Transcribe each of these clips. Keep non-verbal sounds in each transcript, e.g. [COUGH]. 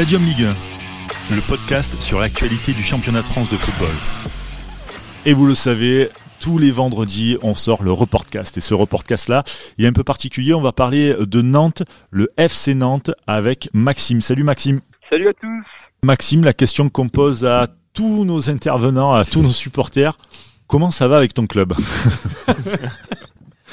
Stadium Ligue 1, le podcast sur l'actualité du championnat de France de football. Et vous le savez, tous les vendredis, on sort le reportcast. Et ce reportcast-là, il est un peu particulier. On va parler de Nantes, le FC Nantes, avec Maxime. Salut Maxime. Salut à tous. Maxime, la question qu'on pose à tous nos intervenants, à tous nos supporters, comment ça va avec ton club? [LAUGHS]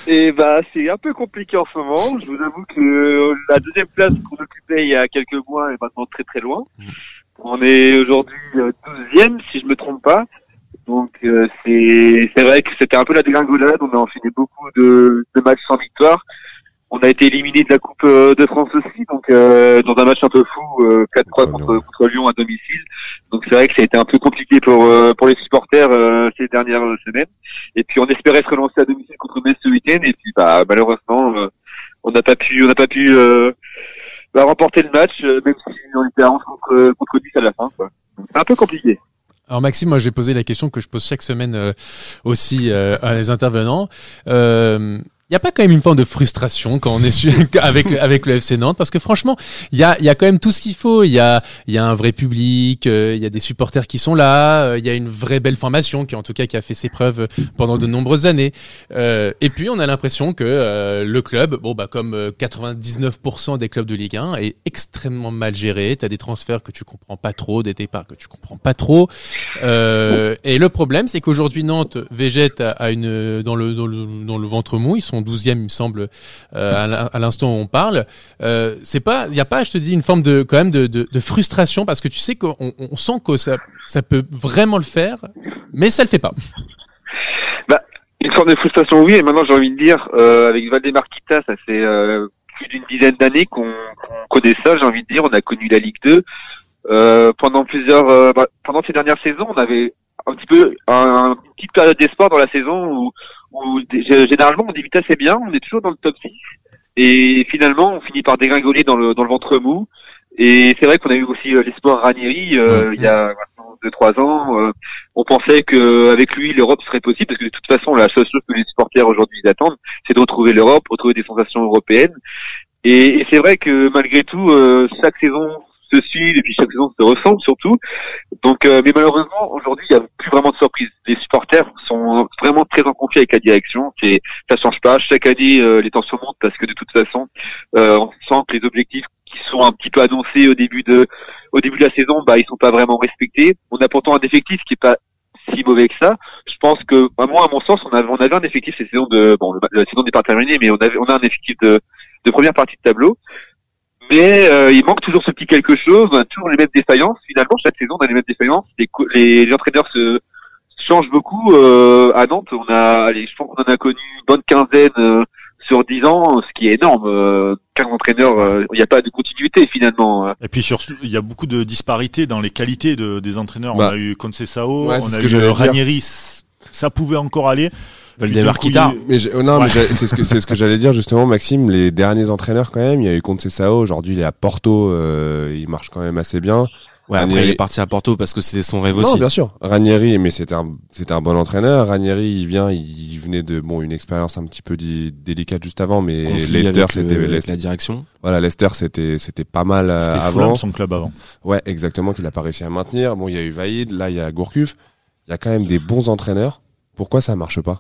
Et bah c'est un peu compliqué en ce moment. Je vous avoue que la deuxième place qu'on occupait il y a quelques mois est maintenant très très loin. On est aujourd'hui 12e si je me trompe pas. Donc euh, c'est c'est vrai que c'était un peu la dégringolade. On a enchaîné beaucoup de, de matchs sans victoire. On a été éliminé de la Coupe euh, de France aussi, donc euh, dans un match un peu fou, 4-3 contre, contre, Lyon à domicile. Donc c'est vrai que ça a été un peu compliqué pour pour les supporters ces dernières semaines. Et puis on espérait se relancer à domicile contre Metz ce week-end, et puis bah malheureusement on n'a pas pu on n'a pas pu bah, remporter le match, même si on était à 11 contre contre 10 à la fin. C'est un peu compliqué. Alors Maxime, moi j'ai posé la question que je pose chaque semaine aussi à les intervenants. Euh, il n'y a pas quand même une forme de frustration quand on est sur, [LAUGHS] avec avec le FC Nantes? Parce que franchement il y a y a quand même tout ce qu'il faut. Il y a y a un vrai public il y a des supporters qui sont là il y a une vraie belle formation qui en tout cas qui a fait ses preuves pendant de nombreuses années. Euh, et puis on a l'impression que euh, le club bon bah comme 99% des clubs de Ligue 1 est extrêmement mal géré. Tu as des transferts que tu comprends pas trop des départs que tu comprends pas trop. Euh, et le problème c'est qu'aujourd'hui Nantes végète à une dans le dans le dans le ventre mou. Ils sont 12e, il me semble, euh, à l'instant où on parle. Euh, c'est pas, il n'y a pas, je te dis, une forme de quand même de, frustration parce que tu sais qu'on on sent que ça, ça peut vraiment le faire, mais ça le fait pas. Bah, une forme de frustration, oui. Et maintenant, j'ai envie de dire, euh, avec Valdemar Kita, ça fait plus d'une dizaine d'années qu'on connaît ça. J'ai envie de dire, on a connu la Ligue 2 euh, pendant plusieurs, bah, pendant ces dernières saisons, on avait un petit peu un, une petite période d'espoir dans la saison où où généralement on débute assez bien, on est toujours dans le top 6 et finalement on finit par dégringoler dans le dans le ventre mou. Et c'est vrai qu'on a eu aussi euh, l'espoir Ranieri euh, il y a maintenant deux trois ans. Euh, on pensait que avec lui l'Europe serait possible parce que de toute façon la seule chose que les supporters aujourd'hui attendent, c'est de retrouver l'Europe, retrouver des sensations européennes. Et, et c'est vrai que malgré tout, chaque saison se suivent et puis chaque saison se ressemble surtout. Donc, euh, mais malheureusement aujourd'hui il n'y a plus vraiment de surprise. Les supporters sont vraiment très en conflit avec la direction. C'est ça change pas. Chaque année euh, les tensions montent parce que de toute façon euh, on sent que les objectifs qui sont un petit peu annoncés au début de au début de la saison, bah ils sont pas vraiment respectés. On a pourtant un effectif qui est pas si mauvais que ça. Je pense que, bah, moi, à mon sens, on avait, on avait un effectif cette saison de, bon, la saison n'est pas terminée, mais on avait, on a un effectif de, de première partie de tableau mais euh, il manque toujours ce petit quelque chose, on a toujours les mêmes défaillances. Finalement, chaque saison, on a les mêmes défaillances. Les, les, entraîneurs se changent beaucoup. Euh, à Nantes, on a, allez, je pense qu'on en a connu une bonne quinzaine euh, sur dix ans, ce qui est énorme. Euh, 15 entraîneurs, euh, il n'y a pas de continuité finalement. Et puis surtout, il y a beaucoup de disparités dans les qualités de, des entraîneurs. on Bah. a eu Concesao, Ouais, on a eu dire. Ranieri, ça pouvait encore aller. Valdemar Puis, Kita. Mais j'ai- oh non, mais Ouais. j'ai- c'est ce que c'est ce que j'allais dire justement, Maxime. Les derniers entraîneurs quand même, il y a eu Conte Sao. Aujourd'hui, il est à Porto. euh, il marche quand même assez bien. Ouais, après, il est parti à Porto parce que c'était son rêve Non, aussi. bien sûr. Ranieri, mais c'était un c'était un bon entraîneur. Ranieri, il vient, il venait de bon une expérience un petit peu di- délicate juste avant, mais Conflit Leicester, le- c'était la direction. voilà, Leicester, c'était c'était pas mal euh, C'était avant. Fulham, son club avant. Ouais, exactement, qu'il a pas réussi à maintenir. Bon, il y a eu Vaïd, là, il y a Gourcuff. Il y a quand même des bons entraîneurs. Pourquoi ça marche pas?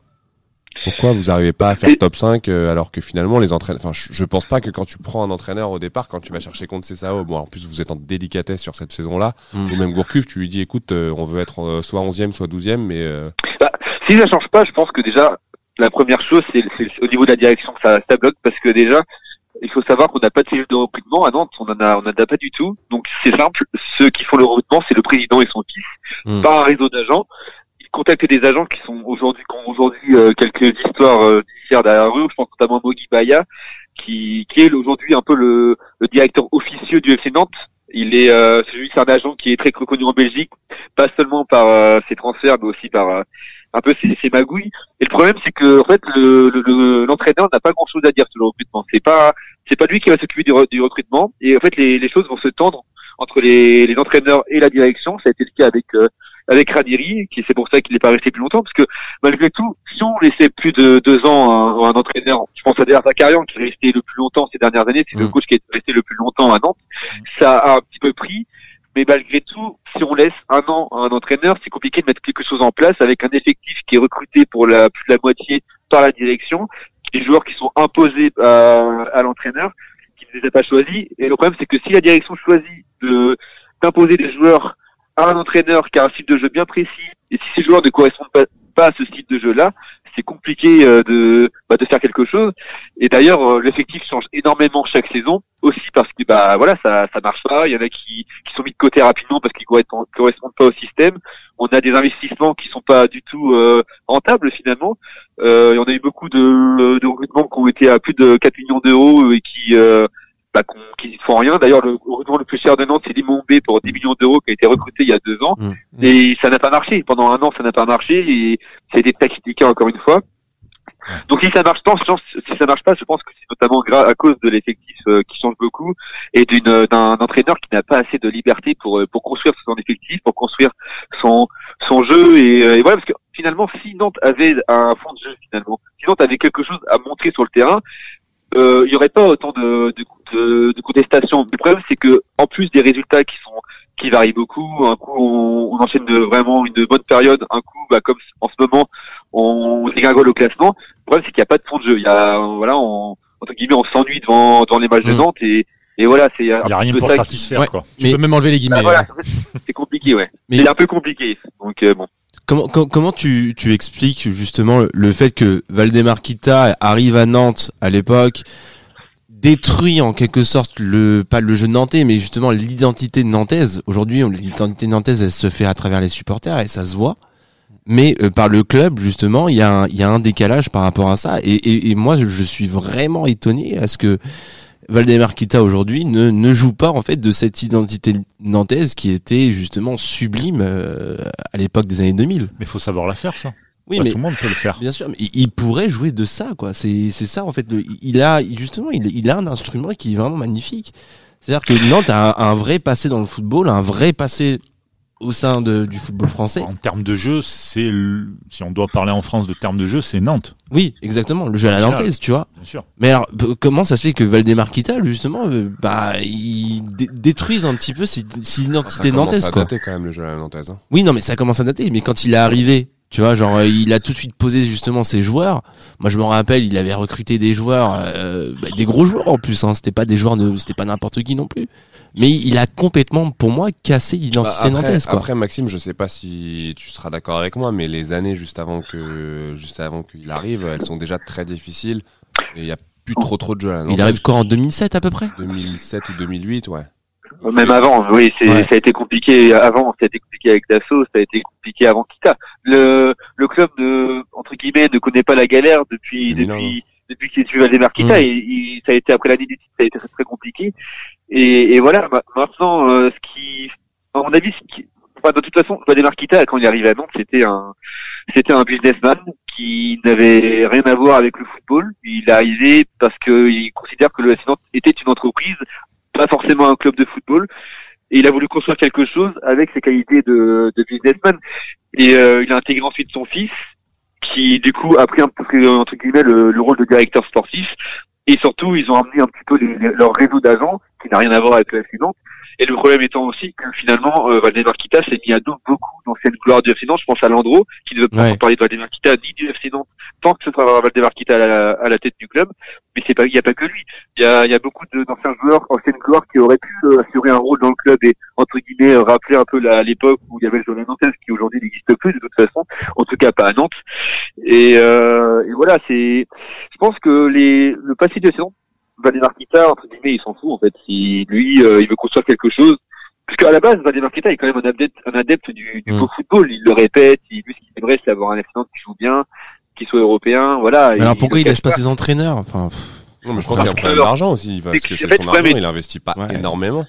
Pourquoi vous arrivez pas à faire top 5 euh, alors que finalement les entraîneurs, enfin, je, pense pas que quand tu prends un entraîneur au départ, quand tu vas chercher contre Sao, bon, en plus vous êtes en délicatesse sur cette saison-là, Mm. ou même Gourcuff, tu lui dis, écoute, euh, on veut être euh, soit 11e, soit 12e, mais euh, Si ça change pas, je pense que déjà la première chose, c'est au niveau de la direction que ça, ça bloque parce que déjà il faut savoir qu'on n'a pas de cellule de recrutement à Nantes, on en a, on en a pas du tout. Donc c'est simple, ceux qui font le recrutement, c'est le président et son fils, Hmm. pas un réseau d'agents. Ils contactent des agents qui sont aujourd'hui, qui ont aujourd'hui euh, quelques histoires euh, derrière eux. Je pense notamment à Mogi Baya, qui, qui est aujourd'hui un peu le, le directeur officieux du FC Nantes. Il est, euh, c'est un agent qui est très reconnu en Belgique, pas seulement par euh, ses transferts, mais aussi par euh, un peu ses, ses magouilles. Et le problème, c'est que en fait, le, le- le- l'entraîneur n'a pas grand-chose à dire sur le recrutement. C'est pas, c'est pas lui qui va s'occuper du, du recrutement. Et en fait, les, les choses vont se tendre entre les, les entraîneurs et la direction. Ça a été le cas avec euh, avec Ranieri, qui c'est pour ça qu'il n'est pas resté plus longtemps, parce que malgré tout, si on laissait plus de deux ans un, un entraîneur, je pense à Derrière Zakarian qui est resté le plus longtemps ces dernières années, c'est le Mm. coach qui est resté le plus longtemps à Nantes, ça a un petit peu pris. Mais malgré tout, si on laisse un an à un entraîneur, c'est compliqué de mettre quelque chose en place avec un effectif qui est recruté pour la plus de la moitié par la direction, des joueurs qui sont imposés à, à l'entraîneur, qui ne les a pas choisis. Et le problème, c'est que si la direction choisit de d'imposer des joueurs un entraîneur qui a un style de jeu bien précis, et si ces joueurs ne correspondent pas, à ce style de jeu-là, c'est compliqué euh, de bah, de faire quelque chose. Et d'ailleurs, euh, l'effectif change énormément chaque saison, aussi parce que bah voilà, ça ça marche pas. Il y en a qui qui sont mis de côté rapidement parce qu'ils correspondent, correspondent pas au système. On a des investissements qui sont pas du tout euh, rentables finalement. Euh, et on a eu beaucoup de, de recrutements qui ont été à plus de 4 millions d'euros et qui euh, bah, qu'on- qui ne font rien. D'ailleurs, le recrutement le plus cher de Nantes, c'est Limon B pour 10 millions d'euros qui a été recruté il y a deux ans. Mm. Et ça n'a pas marché. Pendant un an, ça n'a pas marché et ça a été très critiqué encore une fois. Donc si ça marche pas, si ça marche pas, je pense que c'est notamment à cause de l'effectif euh, qui change beaucoup et d'une euh, d'un entraîneur qui n'a pas assez de liberté pour euh, pour construire son effectif, pour construire son son jeu et, euh, et voilà parce que finalement si Nantes avait un fond de jeu finalement, si Nantes avait quelque chose à montrer sur le terrain, euh, il y aurait pas autant de de, de, de contestations. Le problème c'est que en plus des résultats qui sont qui varient beaucoup, un coup on, on enchaîne de vraiment une bonne période, un coup bah, comme en ce moment on dégringole au classement. Le problème c'est qu'il n'y a pas de fond de jeu. Il y a voilà on entre guillemets on s'ennuie devant devant les matchs de Mm. Nantes et et voilà c'est Il n'y a rien pour satisfaire, Ouais. quoi. Tu Mais- peux même enlever les guillemets. Bah, voilà, c'est compliqué ouais. Mais- C'est un peu compliqué. Donc euh, bon. Comment, com- comment tu, tu expliques justement le- le fait que Valdemar Kita arrive à Nantes à l'époque, détruit en quelque sorte le pas le jeu nantais, mais justement l'identité nantaise. Aujourd'hui, l'identité nantaise, elle se fait à travers les supporters et ça se voit. Mais euh, par le club, justement, il y, a un- y a un décalage par rapport à ça. Et, moi, je, suis vraiment étonné à ce que Valdemar Kita aujourd'hui ne, ne joue pas en fait de cette identité nantaise qui était justement sublime euh, à l'époque des années 2000. Mais faut savoir la faire, ça. Oui, Pas mais Tout le monde peut le faire. Bien sûr, mais il, pourrait jouer de ça, quoi. C'est c'est ça en fait. Le, il a justement, il, il a un instrument qui est vraiment magnifique. C'est-à-dire que Nantes a un, un vrai passé dans le football, un vrai passé au sein de, du football français. En termes de jeu, c'est le- si on doit parler en France de termes de jeu, c'est Nantes, Oui, exactement. Le jeu à la nantaise, tu vois. bien sûr. Mais alors, comment ça se fait que Valdemar Kita, justement, euh, bah, il dé- détruise un petit peu cette, cette Ça identité commence nantaise, à quoi. dater quand même le jeu à la nantaise. Hein. Oui, non, mais ça commence à dater. Mais quand il est arrivé, tu vois, genre, euh, il a tout de suite posé justement ses joueurs. Moi, je me rappelle, il avait recruté des joueurs, euh, bah, des gros joueurs en plus. Hein. C'était pas des joueurs, de, c'était pas n'importe qui non plus. Mais il a complètement, pour moi, cassé Bah, l'identité nantaise, quoi. après, Maxime, je sais pas si tu seras d'accord avec moi, mais les années juste avant que juste avant qu'il arrive, elles sont déjà très difficiles et il y a plus trop trop de jeux à la il arrive quand en 2007 à peu près? 2007 ou 2008, ouais. Même avant, oui, c'est, Ouais. ça a été compliqué avant, ça a été compliqué avec Dassault, ça a été compliqué avant Kita. Le, le club de, entre guillemets, ne connaît pas la galère depuis, 2001. depuis, depuis qu'il est suivi Valdemar Kita Mm. et, il- ça a été après l'année du titre, ça a été très, très compliqué. Et, et voilà, ma- maintenant, euh, ce qui, à mon avis, ce qui, enfin, de toute façon, Valdemar Kita, quand il est arrivé à Nantes, c'était un, c'était un businessman qui n'avait rien à voir avec le football. Il est arrivé parce qu'il considère que le FC Nantes était une entreprise, pas forcément un club de football. Et il a voulu construire quelque chose avec ses qualités de, de businessman. Et euh, il a intégré ensuite son fils, qui du coup a pris un peu entre guillemets le, le rôle de directeur sportif. Et surtout, ils ont amené un petit peu les- les- leur réseau d'agents, qui n'a rien à voir avec le FC Nantes. Et le problème étant aussi que finalement, euh, Valdemar Kita s'est mis à dos beaucoup d'anciennes gloires du FC Nantes. Je pense à Landreau, qui ne veut pas Ouais. parler de Valdemar Kita ni du FC Nantes tant que ce sera Valdemar Kita à la, à la tête du club. Mais c'est pas, il n'y a pas que lui. Il y a, il y a beaucoup d'anciens joueurs, anciennes gloires qui auraient pu euh, assurer un rôle dans le club et entre guillemets euh, rappeler un peu la- l'époque où il y avait le jeu nantaise qui aujourd'hui n'existe plus de toute façon, en tout cas pas à Nantes. Et, euh, et voilà, c'est, je pense que les, le passé de saison, Valdemar Kita, entre guillemets, il s'en fout en fait. Si lui, euh, il veut construire quelque chose. Parce qu'à la base, Valdemar Kita est quand même un adepte, un adepte du, du Mm. beau football. Il le répète. Il, lui, ce qu'il aimerait, c'est avoir un accident qui joue bien, qui soit européen. Voilà. Mais Alors pourquoi il laisse pas ses entraîneurs Enfin, pff, Non, mais je pense qu'il y a un problème d'argent aussi, parce que c'est son argent, il investit pas Ouais. énormément.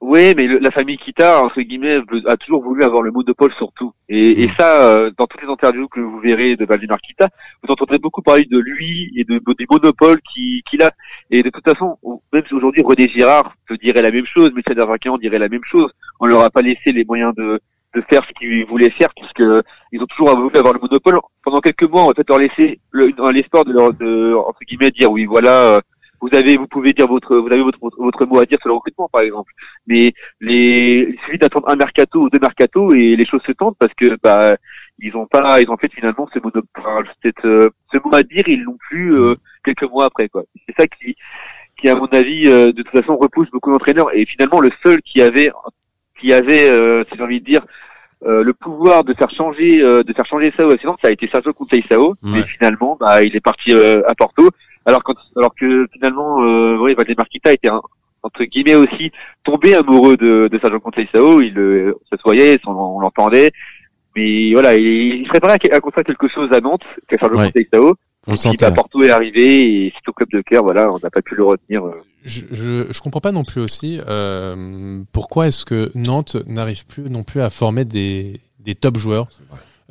Oui, mais le- la famille Kita, entre guillemets, a toujours voulu avoir le monopole sur tout. Et, et Mm. ça, euh, dans toutes les interviews que vous verrez de Valdemar Kita, vous entendrez beaucoup parler de lui et de, du monopole qui- qu'il a. Et de toute façon, on- même si aujourd'hui René Girard peut dirait la même chose, Michel Darvakian dirait la même chose, on leur a pas laissé les moyens de, de faire ce qu'ils voulaient faire puisque ils ont toujours voulu avoir le monopole. Pendant quelques mois, va peut-être leur laisser l'espoir de leur, de, entre guillemets, dire oui, voilà, euh, vous avez, vous pouvez dire votre, vous avez votre, votre, mot à dire sur le recrutement, par exemple. Mais les, il suffit d'attendre un mercato ou deux mercato et les choses se tentent parce que, bah, ils ont pas, ils ont fait finalement ce, mono, cette, euh, ce mot à dire, ils l'ont plus euh, quelques mois après, quoi. C'est ça qui, qui à mon avis, euh, de toute façon, repousse beaucoup d'entraîneurs. Et finalement, le seul qui avait, qui avait, si j'ai envie de dire, le pouvoir de faire changer, de faire changer ça, sinon ça a été Sergio Conceição, mais finalement, bah, il est parti à Porto. Alors, quand, alors que finalement, euh, oui, Valdemar était un, entre guillemets aussi tombé amoureux de, de Sergio Conceição. Il euh, se voyait, on, on l'entendait, mais voilà, il, il serait prêt à, à, construire quelque chose à Nantes, que Sergio ouais. Conceição. On qui bah, Porto est arrivé et c'est au club de cœur, voilà, on n'a pas pu le retenir. Je, je, je comprends pas non plus aussi euh, pourquoi est-ce que Nantes n'arrive plus non plus à former des, des top joueurs?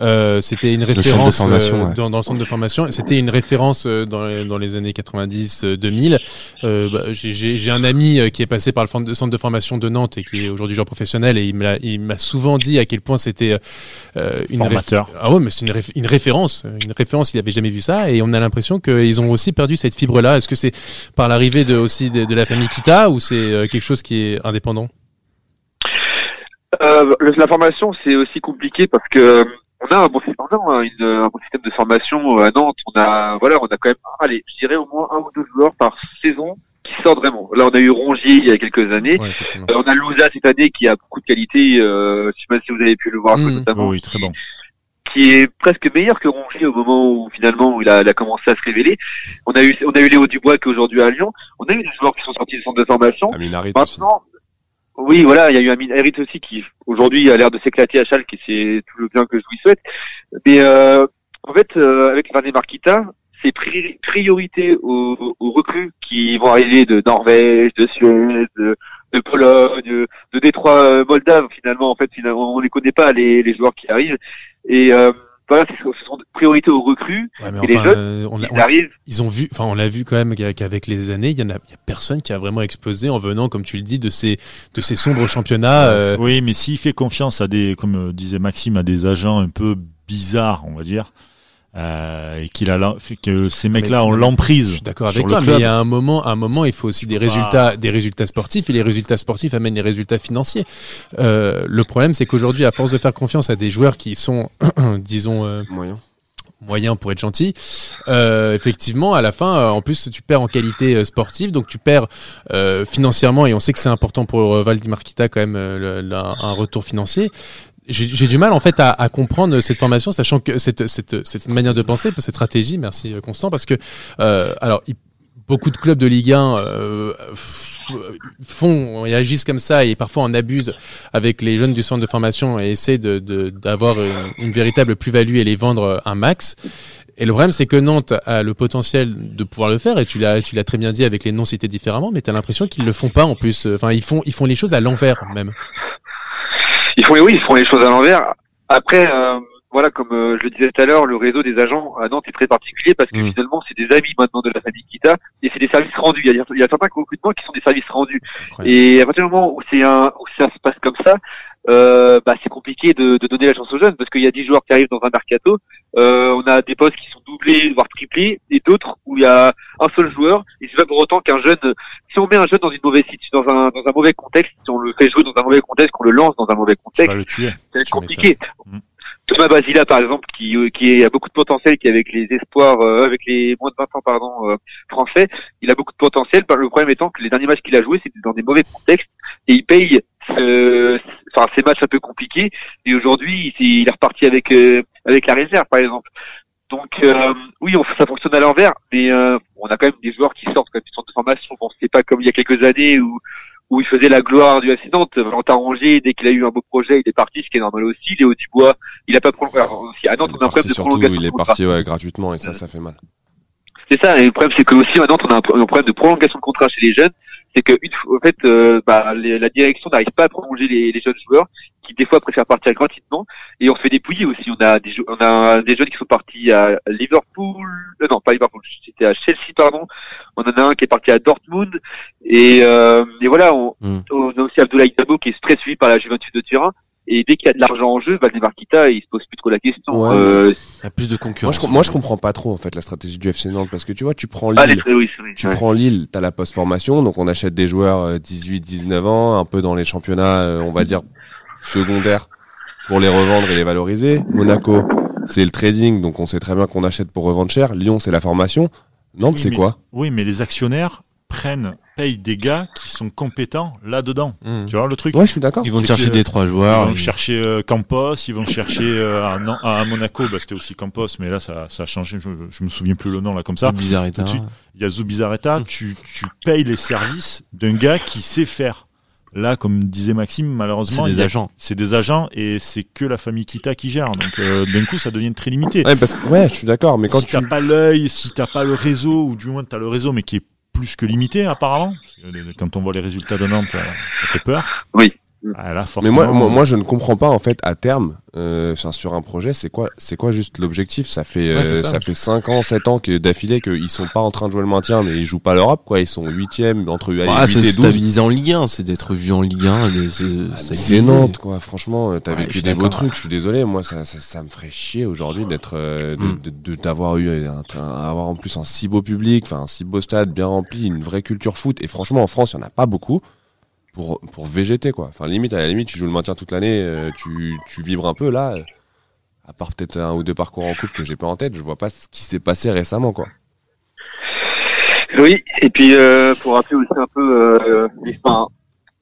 Euh, c'était une référence le euh, ouais. dans, dans, le centre de formation. C'était une référence euh, dans, les, dans les années 90-2000. Euh, bah, J'ai un ami qui est passé par le centre de formation de Nantes et qui est aujourd'hui joueur professionnel et il m'a souvent dit à quel point c'était une formateur. Ah ouais, mais c'est une, réf une, référence, une référence. Il avait jamais vu ça et on a l'impression qu'ils ont aussi perdu cette fibre-là. Est-ce que c'est par l'arrivée de aussi de, de, la famille Kita ou c'est quelque chose qui est indépendant? Euh, la formation, c'est aussi compliqué parce que on a un bon une, un bon système de formation à Nantes. On a, voilà, on a quand même, allez, je dirais au moins un ou deux joueurs par saison qui sortent vraiment. Là, on a eu Rongier il y a quelques années. Ouais, euh, on a Louza cette année qui a beaucoup de qualité. Euh, je sais pas si vous avez pu le voir, mmh. notamment. Oui, très bon. Qui est presque meilleur que Rongier au moment où finalement il a, il a commencé à se révéler. On a eu, on a eu Léo Dubois qui est aujourd'hui à Lyon. On a eu des joueurs qui sont sortis du centre de formation. Maintenant, oui, voilà, il y a eu Amin aussi qui aujourd'hui a l'air de s'éclater à Schalke c'est tout le bien que je lui souhaite. Mais euh, en fait, euh, avec Varney Marquita, c'est pri priorité aux, aux, recrues qui vont arriver de Norvège, de Suède, de, Pologne, de, Détroit Moldave. Finalement, en fait, finalement, on ne connaît pas les, les joueurs qui arrivent. Et euh, voilà, ce sont priorités aux recrues. Ouais, mais et les jeunes, euh, on, ils on- arrivent. ils ont vu, enfin, on l'a vu quand même qu'avec les années, il y en a, il y a personne qui a vraiment explosé en venant, comme tu le dis, de ces, de ces sombres championnats. euh, Oui, mais s'il fait confiance à des, comme euh, disait Maxime, à des agents un peu bizarres, on va dire, euh, et qu'il a que ces mecs-là ont l'emprise. Je suis d'accord avec toi, mais il y a un moment, un moment, il faut aussi des pas- résultats, des résultats sportifs, et les résultats sportifs amènent les résultats financiers. Euh, le problème, c'est qu'aujourd'hui, à force de faire confiance à des joueurs qui sont, [CLEARS THROAT] disons, euh, Moyen. moyens pour être gentils, euh, effectivement, à la fin, euh, en plus, tu perds en qualité euh, sportive, donc tu perds euh, financièrement, et on sait que c'est important pour euh, Valdimar Kita quand même euh, le- le- un retour financier. J'ai du mal en fait à, à comprendre cette formation, sachant que cette, cette, cette manière de penser, cette stratégie, merci euh, Constant, parce que euh, alors il- beaucoup de clubs de Ligue 1 euh, font et agissent comme ça et parfois en abusent avec les jeunes du centre de formation et essaient de de- d'avoir une, une véritable plus-value et les vendre un max. Et le problème, c'est que Nantes a le potentiel de pouvoir le faire, et tu l'as, tu l'as très bien dit avec les noms cités différemment, mais tu as l'impression qu'ils le font pas en plus. Enfin, ils font, ils font les choses à l'envers même. Ils font, oui, ils font les choses à l'envers. Après, euh, voilà, comme euh, je le disais tout à l'heure, le réseau des agents à Nantes est très particulier parce que Mm. finalement, c'est des amis maintenant de la famille Kita et c'est des services rendus. Il y a, il y a certains recrutements qui sont des services rendus. incroyable. Et à partir du moment où c'est un, où ça se passe comme ça, euh, bah, c'est compliqué de, de donner la chance aux jeunes parce qu'il y a 10 joueurs qui arrivent dans un mercato. Euh, on a des postes qui sont doublés, voire triplés, et d'autres où il y a un seul joueur. Et c'est pas pour autant qu'un jeune, si on met un jeune dans une mauvaise situation, dans un, dans un mauvais contexte, si on le fait jouer dans un mauvais contexte, qu'on le lance dans un mauvais contexte, Tu compliqué. Mm. Thomas Basila, par exemple, qui, euh, qui a beaucoup de potentiel, qui est avec les espoirs, euh, avec les moins de 20 ans, pardon, euh, français, il a beaucoup de potentiel. Le problème étant que les derniers matchs qu'il a joués, c'était dans des mauvais contextes, et il paye euh, enfin, ces matchs un peu compliqués. Et aujourd'hui, il, il est reparti avec euh, avec la réserve, par exemple. Donc euh, oui, on, ça fonctionne à l'envers, mais euh, on a quand même des joueurs qui sortent quand même centre de formation. Bon, c'est pas comme il y a quelques années où où il faisait la gloire du FC Nantes. Valentin Rongier, dès qu'il a eu un beau projet, il est parti, ce qui est normal aussi. Léo Dubois, il a pas prolongé. À Nantes, on a un problème de prolongation. il est parti ouais, gratuitement et ça, ça fait mal. C'est ça, et le problème c'est que aussi à Nantes on a un problème de prolongation de contrat chez les jeunes, c'est que une fois, en fait, euh, bah, les- la direction n'arrive pas à prolonger les, les jeunes joueurs, qui des fois préfèrent partir gratuitement, et on se fait dépouiller aussi. On a des, on a des jeunes qui sont partis à Liverpool, euh, non pas Liverpool, c'était à Chelsea pardon. On en a un qui est parti à Dortmund, et, euh, et voilà, on, Mm. on a aussi Abdoulaye Dabo qui est très suivi par la Juventus de Turin. Et dès qu'il y a de l'argent en jeu, Valdemar Kita, il se pose plus trop la question. Ouais, Euh, Il y a plus de Moi concurrence. je, moi je comprends pas trop en fait la stratégie du FC Nantes parce que tu vois tu prends ah, Lille, oui, c'est vrai. tu Ouais. prends Lille, t'as la post-formation donc on achète des joueurs euh, 18-19 ans un peu dans les championnats euh, on va dire secondaires pour les revendre et les valoriser. Monaco c'est le trading donc on sait très bien qu'on achète pour revendre cher. Lyon c'est la formation. Nantes Oui, c'est quoi? Oui, mais les actionnaires prennent, payent des gars qui sont compétents là-dedans. Mmh. Tu vois le truc Ouais je suis d'accord. Ils vont chercher que- des trois Ils joueurs. vont et- chercher euh, Campos, ils vont chercher euh, à, à Monaco, bah, c'était aussi Campos, mais là ça, ça a changé, je, je me souviens plus le nom là comme ça. suite. Il y a Zubizarreta, tu, tu payes les services d'un gars qui sait faire. Là, comme disait Maxime, malheureusement, C'est des a- agents. c'est des agents et c'est que la famille Kita qui gère. Donc euh, d'un coup, ça devient très limité. Ouais, parce que, ouais je suis d'accord mais quand si tu t'as pas l'œil, si t'as pas le réseau, ou du moins t'as le réseau, mais qui est plus que limité apparemment. Quand on voit les résultats de Nantes, euh, ça fait peur. Oui. Ah, là, Mais moi, moi, moi, je ne comprends pas en fait à terme euh, sur un projet, c'est quoi, c'est quoi juste l'objectif? Ça fait, Ouais, euh, ça. ça. fait cinq ans, 7 ans que d'affilée qu'ils sont pas en train de jouer le maintien, mais ils jouent pas l'Europe, quoi. Ils sont huitième entre allez, Ah, 8 c'est et 12. stabiliser en Ligue 1, c'est d'être vu en Ligue 1. et de se Mais C'est. Nantes, quoi. Franchement, euh, t'as Ouais, vécu des beaux trucs. Je suis désolé, moi, ça, ça, ça me ferait chier aujourd'hui d'être, euh, de- Mm. de- de- d'avoir eu, un, un- avoir en plus un si beau public, enfin un si beau stade bien rempli, une vraie culture foot. Et franchement, en France, il y en a pas beaucoup pour pour végéter, quoi. Enfin, limite à la limite, tu joues le maintien toute l'année, euh, tu tu vibres un peu là. euh, À part peut-être un ou deux parcours en coupe que j'ai pas en tête, je vois pas ce qui s'est passé récemment, quoi. Oui, et puis euh, pour rappeler aussi un peu euh, l'histoire,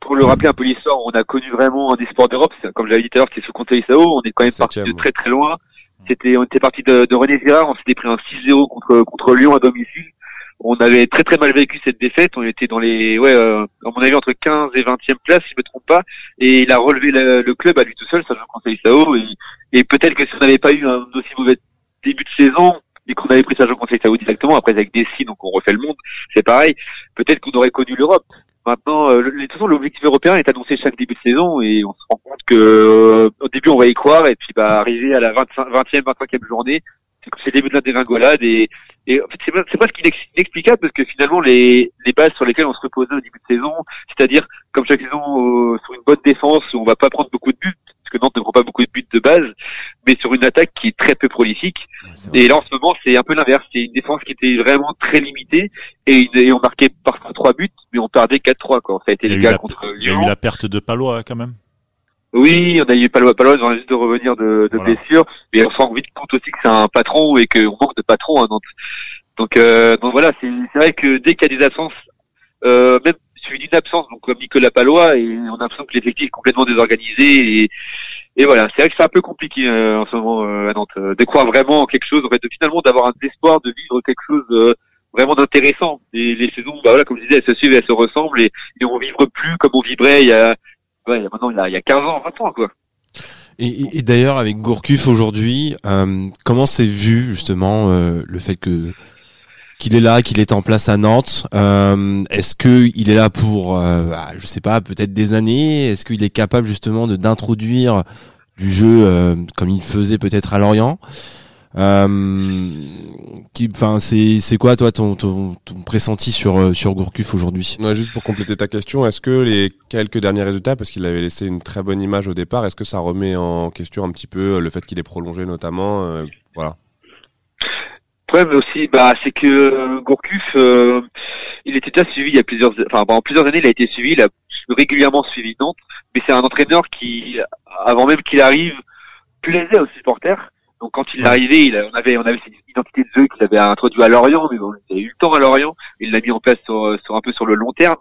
pour le rappeler un peu l'histoire, on a connu vraiment un des sports d'Europe, c'est- comme j'avais dit tout à l'heure, c'était sous Conseil Sao, on est quand même parti de très très loin. C'était, on était parti de, de René Girard, on s'était pris un 6-0 contre contre Lyon à domicile. On avait très très mal vécu cette défaite. On était dans les, ouais, euh, à mon avis entre 15 et 20e place, si je me trompe pas. Et il a relevé le, le club à lui tout seul, ça joue Conseil Sao. Et, peut-être que si on n'avait pas eu un aussi mauvais début de saison et qu'on avait pris ça au Conseil Sao directement, après avec Dessy, donc on refait le monde, c'est pareil. Peut-être qu'on aurait connu l'Europe. Maintenant, euh, le- de toute façon, l'objectif européen est annoncé chaque début de saison et on se rend compte que euh, au début on va y croire et puis bah arriver à la 25, 20e, 25e journée, c'est le début de la dégringolade et, et en fait c'est pas, c'est inex- inexplicable parce que finalement les, les bases sur lesquelles on se reposait au début de saison, c'est-à-dire comme chaque saison euh, sur une bonne défense où on va pas prendre beaucoup de buts parce que Nantes ne prend pas beaucoup de buts de base, mais sur une attaque qui est très peu prolifique. Et là, en ce moment, c'est un peu l'inverse. C'est une défense qui était vraiment très limitée et, on marquait parfois trois buts, mais on perdait 4-3. Quoi. Ça a été le cas contre il y a eu la perte de Palois quand même. Oui, on a eu Palois. Palois vient juste de revenir de, de Voilà. blessure, mais on se rend vite compte aussi que c'est un patron et qu'on manque de patron à Nantes. Donc, euh, donc voilà, c'est vrai que dès qu'il y a des absences, euh, même suivi d'une absence, donc comme Nicolas Palois, et on a l'impression que l'effectif est complètement désorganisé et, et voilà, c'est vrai que c'est un peu compliqué euh, en ce moment euh, à Nantes euh, de croire vraiment en quelque chose, en fait, de finalement d'avoir un espoir de vivre quelque chose euh, vraiment d'intéressant. Et les saisons, bah voilà, comme je disais, elles se suivent, elles se ressemblent et, et on vivre plus comme on vibrait il y a, ouais, maintenant il y a, il y a 15 ans, 20 ans quoi. Et, d'ailleurs, avec Gourcuff aujourd'hui, euh, comment c'est vu justement euh, le fait que qu'il est là, qu'il est en place à Nantes euh, Est-ce que il est là pour, euh, ah, je sais pas, peut-être des années? Est-ce qu'il est capable justement de d'introduire du jeu euh, comme il faisait peut-être à Lorient? Euh, qui, enfin, c'est c'est quoi toi ton, ton, ton pressenti sur euh, sur Gourcuff aujourd'hui? Ouais, juste pour compléter ta question, est-ce que les quelques derniers résultats, parce qu'il avait laissé une très bonne image au départ, est-ce que ça remet en question un petit peu le fait qu'il est prolongé notamment euh, Voilà. Le problème aussi, bah, c'est que euh, Gourcuff, euh, il était déjà suivi il y a plusieurs, enfin pendant plusieurs années, il a été suivi, il a régulièrement suivi Nantes, mais c'est un entraîneur qui, avant même qu'il arrive, plaisait aux supporters. Donc quand il est arrivé, il a- on avait, on avait cette identité de jeu qu'il avait introduit à Lorient, mais bon, il a eu le temps à Lorient, il l'a mis en place sur, sur un peu sur le long terme.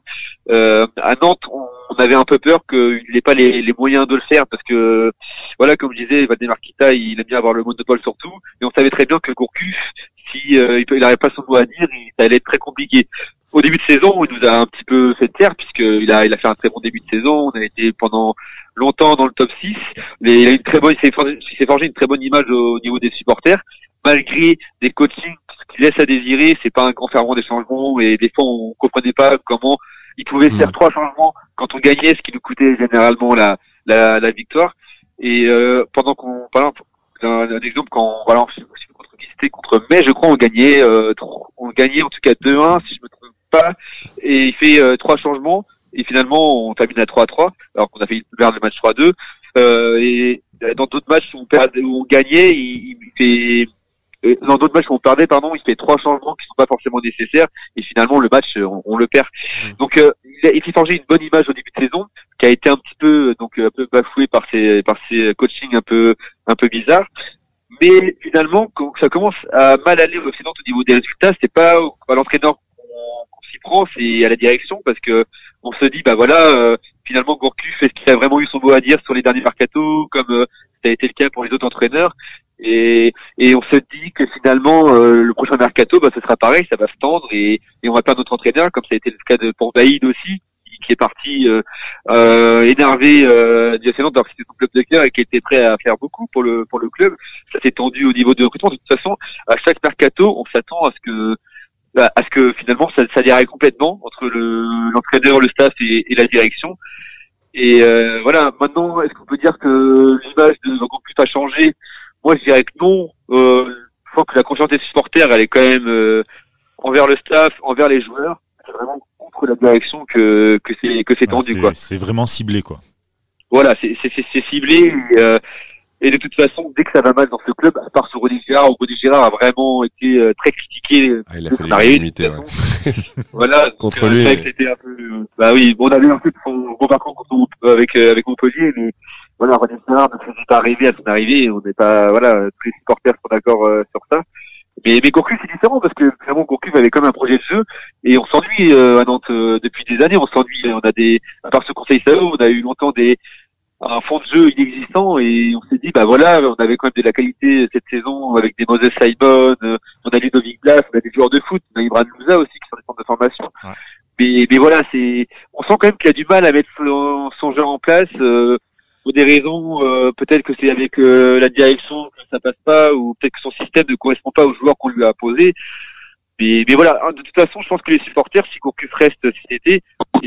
Euh, à Nantes, on, on avait un peu peur qu'il n'ait pas les, les moyens de le faire parce que, voilà, comme je disais, Valdemar Kita, il aime bien avoir le monopole sur tout, et on savait très bien que Gourcuff, si euh, il n'avait pas son mot à dire, il- ça allait être très compliqué. Au début de saison, il nous a un petit peu fait taire puisqu'il a, il a fait un très bon début de saison. On a été pendant longtemps dans le top 6. Mais il a une très bonne, il s'est forgé, une très bonne image au niveau des supporters, malgré des coachings qui laissent à désirer. C'est pas un grand ferment des changements et des fois on comprenait pas comment il pouvait faire trois changements quand on gagnait, ce qui nous coûtait généralement la, la, la victoire. Et euh, pendant qu'on, par exemple, un, un exemple quand voilà, contre qui c'était, contre Mai, je crois, on gagnait, euh, on gagnait en tout cas 2-1 si je me trompe pas. Et il fait euh, trois changements et finalement on termine à 3-3 alors qu'on a fait vers le match 3-2. Euh, et dans d'autres matchs où on, perdait, où on gagnait, il, il fait euh, dans d'autres matchs où on perdait, pardon, il fait trois changements qui sont pas forcément nécessaires et finalement le match on, on le perd. Donc euh, il a été forgé une bonne image au début de saison qui a été un petit peu donc un peu bafoué par ses par ses coachings un peu un peu bizarres. Mais finalement, quand ça commence à mal aller au au niveau des résultats, c'est pas à l'entraîneur qu'on s'y prend, c'est à la direction parce que on se dit bah voilà euh, finalement Gourcuff est-ce qu'il a vraiment eu son mot à dire sur les derniers mercato comme euh, ça a été le cas pour les autres entraîneurs? Et, et on se dit que finalement euh, le prochain mercato bah ce sera pareil ça va se tendre et, et on va perdre notre entraîneur comme ça a été le cas de pour Baïd aussi qui est parti euh, euh, énervé euh, du Nantes alors que club de cœur et qui était prêt à faire beaucoup pour le pour le club. Ça s'est tendu au niveau de recrutement. De toute façon, à chaque mercato, on s'attend à ce que à ce que finalement ça, ça déraille complètement entre le l'entraîneur, le staff et, et, la direction. Et euh, voilà, maintenant, est-ce qu'on peut dire que l'image de Gourcuff a changé? Moi, je dirais que non. Euh, je crois que la confiance des supporters, elle est quand même euh, envers le staff, envers les joueurs. C'est vraiment contre la direction que que c'est que c'est tendu Ouais, quoi. C'est vraiment ciblé quoi. Voilà, c'est c'est c'est- c'est ciblé. Et, euh, et de toute façon, dès que ça va mal dans ce club, à part sur Rodi Gérard, où Rodi Gérard a vraiment été euh, très critiqué. Ah, il a de fait son arrivée, l'unanimité, de toute façon. [LAUGHS] voilà. Contre donc, lui, mais- c'était un peu. euh, Bah oui, bon, on avait un peu son bon parcours contre Mont- euh, avec euh, avec Montpellier, mais voilà, Rodi Gérard ne faisait pas arriver à son arrivée. On n'est pas, voilà, tous les supporters sont d'accord euh, sur ça. Mais, mais Gourcuff, c'est différent parce que vraiment Gourcuff avait quand même un projet de jeu et on s'ennuie euh, à Nantes euh, depuis des années. On s'ennuie. On a des, à part ce Conseil Sao, on a eu longtemps des un fond de jeu inexistant et on s'est dit bah voilà, on avait quand même de la qualité cette saison avec des Moses Simon, euh, on a Ludovic Blas, on a des joueurs de foot, on a Ibrahim Louza aussi qui sont des centres de formation. Ouais. Mais, mais voilà, c'est, on sent quand même qu'il a du mal à mettre son, son jeu en place. euh, pour des raisons, euh, peut-être que c'est avec euh, la direction que ça passe pas, ou peut-être que son système ne correspond pas aux joueurs qu'on lui a posés. Mais, mais voilà, hein, de toute façon, je pense que les supporters, si Gourcuff reste cet été,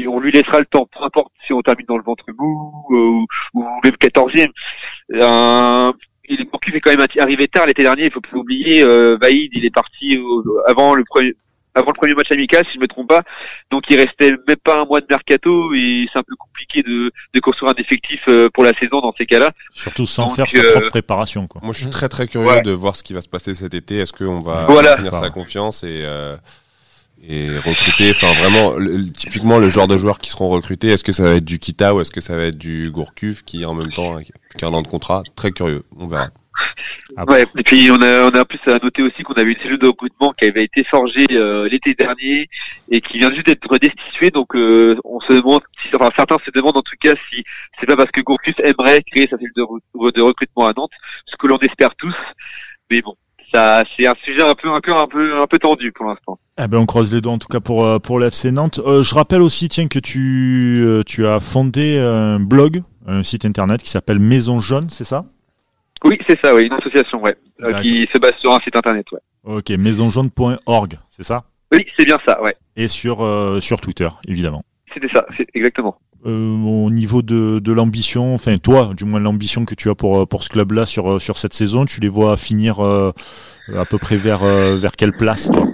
on lui laissera le temps, peu importe si on termine dans le ventre mou euh, ou, ou même 14e. Euh, est quand même arrivé tard l'été dernier, il faut pas l'oublier. Euh, Vaïd, il est parti avant le premier avant le premier match amical, si je me trompe pas. Donc il restait même pas un mois de mercato et c'est un peu compliqué de, de construire un effectif euh, pour la saison dans ces cas-là. Surtout sans Donc, faire sa euh, propre préparation quoi. Moi, je suis très très curieux Ouais. de voir ce qui va se passer cet été. Est-ce qu'on va Voilà. tenir sa confiance et euh, et recruter, enfin vraiment, le- typiquement le genre de joueurs qui seront recrutés. Est-ce que ça va être du Kita ou est-ce que ça va être du Gourcuff qui en même temps qui a un an de contrat? Très curieux. On verra. Ah bon. Ouais. Et puis on a, on a en plus à noter aussi qu'on avait une cellule de recrutement qui avait été forgée euh, l'été dernier et qui vient juste d'être destituée. Donc euh, on se demande, si, enfin certains se demandent en tout cas si c'est pas parce que Gourcuff aimerait créer sa cellule de, de recrutement à Nantes, ce que l'on espère tous. Mais bon, ça c'est un sujet un peu encore un peu un peu tendu pour l'instant. Eh ben on croise les doigts en tout cas pour euh, pour l'FC Nantes. Euh, je rappelle aussi tiens que tu euh, tu as fondé un blog, un site internet qui s'appelle Maison Jaune, c'est ça? Oui, c'est ça, oui, une association, ouais, euh, qui se base sur un site internet, ouais. OK, maisonjaune.org, c'est ça? Oui, c'est bien ça, ouais. Et sur euh, sur Twitter évidemment. C'était ça, c'est exactement. Euh, au niveau de, de l'ambition, enfin toi, du moins l'ambition que tu as pour euh, pour ce club-là sur sur cette saison, tu les vois finir euh, à peu près vers vers quelle place toi?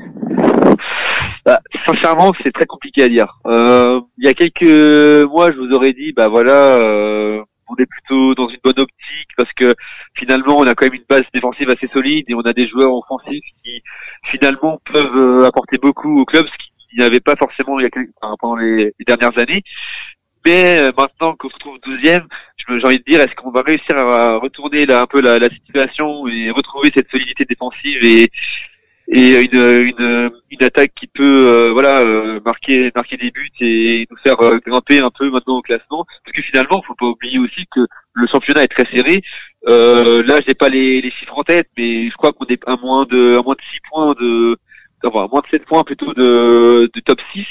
Bah, sincèrement, c'est très compliqué à dire. Euh, il y a quelques mois, je vous aurais dit, bah voilà, euh, on est plutôt dans une bonne optique parce que finalement, on a quand même une base défensive assez solide et on a des joueurs offensifs qui finalement peuvent euh, apporter beaucoup au club, ce qu'il n'y avait pas forcément il y a quelques- enfin, pendant les, dernières années. Mais euh, maintenant qu'on se trouve 12e, je me- j'ai envie de dire, est-ce qu'on va réussir à retourner là un peu la, la situation et retrouver cette solidité défensive et et une, une, une attaque qui peut euh, voilà euh, marquer marquer des buts et nous faire euh, grimper un peu maintenant au classement. Parce que finalement faut pas oublier aussi que le championnat est très serré. Euh, là j'ai pas les, les chiffres en tête mais je crois qu'on est à moins de à moins de 6 points de enfin moins de 7 points plutôt de, de top 6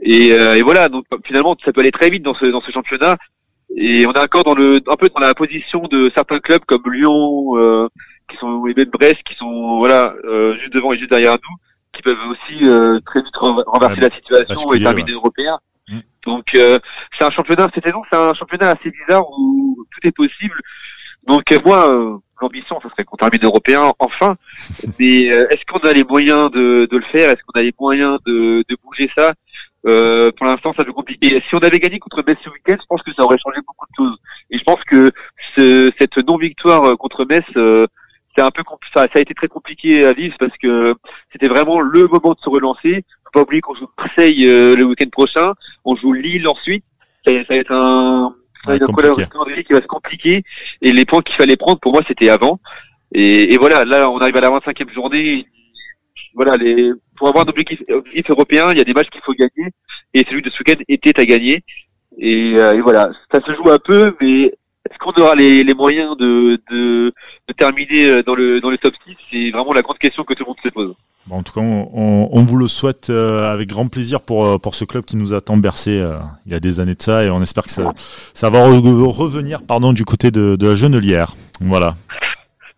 et, euh, et voilà donc finalement ça peut aller très vite dans ce dans ce championnat. Et on est encore dans le un peu dans la position de certains clubs comme Lyon euh, qui sont et même Brest qui sont voilà euh, juste devant et juste derrière nous qui peuvent aussi euh, très vite ren- renverser Ouais, la situation et terminer européen. Mm. Donc euh, c'est un championnat cette saison, c'est un championnat assez bizarre où tout est possible. Donc euh, moi euh, l'ambition ce serait qu'on termine européen enfin, mais euh, est-ce qu'on a les moyens de, de le faire? Est-ce qu'on a les moyens de, de bouger ça? Euh, pour l'instant, ça peut compliqué. Si on avait gagné contre Metz ce week-end, je pense que ça aurait changé beaucoup de choses. Et je pense que ce, cette non-victoire contre Metz, c'est un peu ça, ça a été très compliqué à vivre parce que c'était vraiment le moment de se relancer. Faut pas oublier qu'on joue Marseille le week-end prochain, on joue Lille ensuite. Ça, ça va être un, un compliqué. calendrier qui va se compliquer. Et les points qu'il fallait prendre, pour moi, c'était avant. Et, et voilà, là, on arrive à la 25e journée. Voilà, les, pour avoir un objectif, objectif européen, il y a des matchs qu'il faut gagner. Et celui de ce week-end était à gagner. Et, euh, et voilà, ça se joue un peu, mais est-ce qu'on aura les, les moyens de, de, de terminer euh, dans le, dans le top 6 C'est vraiment la grande question que tout le monde se pose. Bon, en tout cas, on, on- on vous le souhaite euh, avec grand plaisir pour, euh, pour ce club qui nous a tant bercé euh, il y a des années de ça et on espère que ça, ça va re- revenir pardon, du côté de, de la Genelière. Voilà.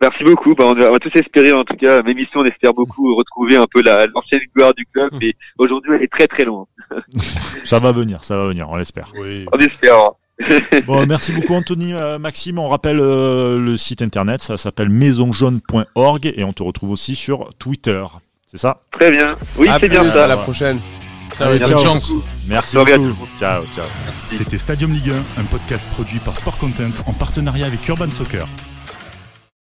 Merci beaucoup. Bah, on, va, on va tous espérer, en tout cas, même ici, on espère beaucoup retrouver un peu la- l'ancienne gloire du club. Mais aujourd'hui, elle est très très loin. [LAUGHS] Ça va venir, ça va venir, on l'espère. Oui. On espère. [LAUGHS] Bon, merci beaucoup Anthony, euh, Maxime. On rappelle euh, le site internet, ça s'appelle maisonjaune.org et on te retrouve aussi sur Twitter. C'est ça? Très bien. Oui, À c'est bien ça. À la prochaine. Allez, bonne ciao. chance. Merci beaucoup. Ciao, ciao. C'était Stadium Ligue 1, un podcast produit par Sport Content en partenariat avec Urban Soccer.